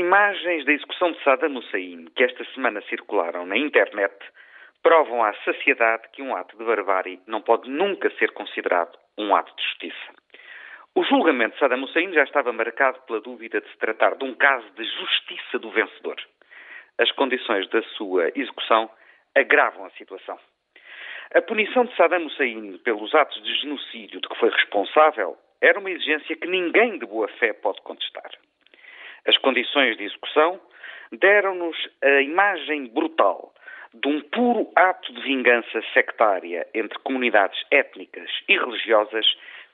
Imagens da execução de Saddam Hussein que esta semana circularam na internet provam à saciedade que um ato de barbárie não pode nunca ser considerado um ato de justiça. O julgamento de Saddam Hussein já estava marcado pela dúvida de se tratar de um caso de justiça do vencedor. As condições da sua execução agravam a situação. A punição de Saddam Hussein pelos atos de genocídio de que foi responsável era uma exigência que ninguém de boa fé pode contestar. As condições de execução deram-nos a imagem brutal de um puro ato de vingança sectária entre comunidades étnicas e religiosas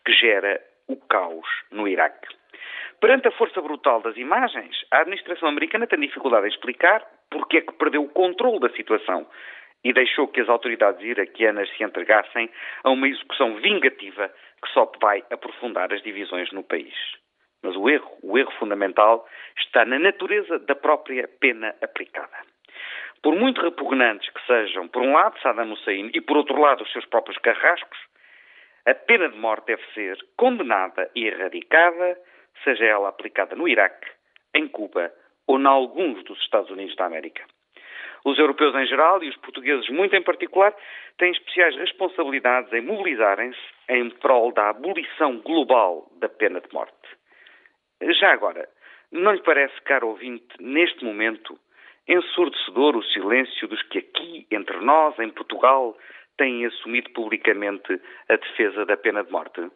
que gera o caos no Iraque. Perante a força brutal das imagens, a administração americana tem dificuldade em explicar porque é que perdeu o controle da situação e deixou que as autoridades iraquianas se entregassem a uma execução vingativa que só vai aprofundar as divisões no país. Mas o erro, o erro fundamental, está na natureza da própria pena aplicada. Por muito repugnantes que sejam, por um lado, Saddam Hussein e, por outro lado, os seus próprios carrascos, a pena de morte deve ser condenada e erradicada, seja ela aplicada no Iraque, em Cuba ou em alguns dos Estados Unidos da América. Os europeus em geral e os portugueses muito em particular têm especiais responsabilidades em mobilizarem-se em prol da abolição global da pena de morte. Já agora, não lhe parece, caro ouvinte, neste momento, ensurdecedor o silêncio dos que aqui, entre nós, em Portugal, têm assumido publicamente a defesa da pena de morte?